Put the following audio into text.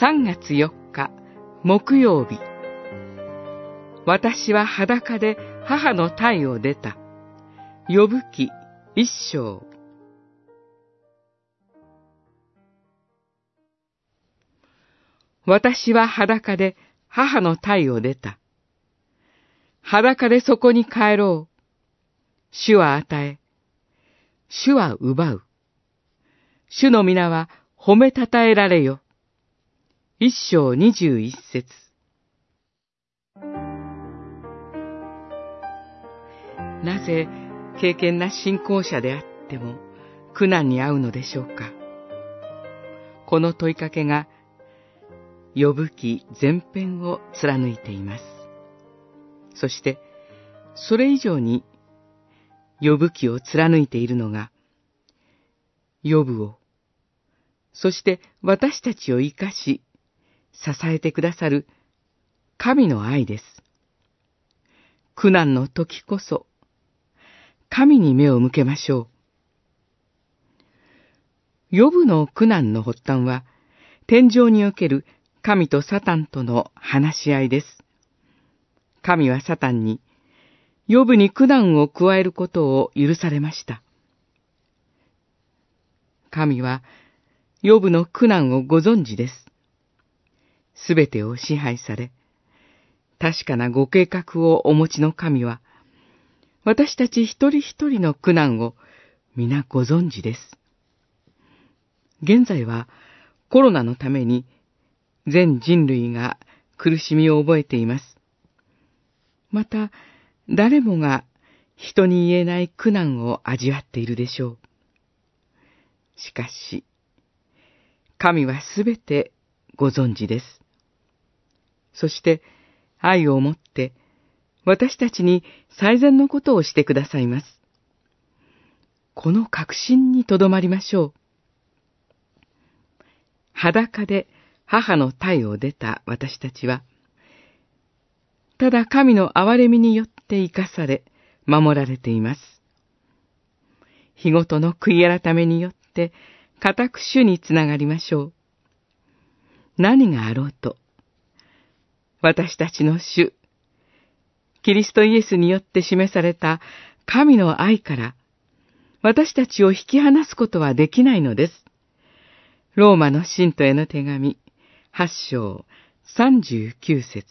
3月4日木曜日私は裸で母の体を出た。呼ぶ記一章。私は裸で母の体を出た。裸でそこに帰ろう。主は与え。主は奪う。主の皆は褒めたたえられよ。一章二十一節。なぜ敬虔な信仰者であっても苦難に遭うのでしょうか？この問いかけが呼ぶ記前編を貫いています。そして、それ以上に呼ぶ記を貫いているのが、呼ぶを、そして私たちを生かし、支えてくださる神の愛です。苦難の時こそ、神に目を向けましょう。呼ぶの苦難の発端は、天井における神とサタンとの話し合いです。神はサタンに、呼ぶに苦難を加えることを許されました。神は、呼ぶの苦難をご存知です。すべてを支配され、確かなご計画をお持ちの神は、私たち一人一人の苦難を皆ご存知です。現在はコロナのために全人類が苦しみを覚えています。また、誰もが人に言えない苦難を味わっているでしょう。しかし、神はすべてご存知です。そして愛を持って私たちに最善のことをしてくださいます。この確信にとどまりましょう。裸で母の体を出た私たちは、ただ神の憐れみによって生かされ、守られています。日ごとの悔い改めによって、固く主につながりましょう。何があろうと、私たちの主、キリストイエスによって示された神の愛から、私たちを引き離すことはできないのです。ローマの信徒への手紙、8章、三十九節。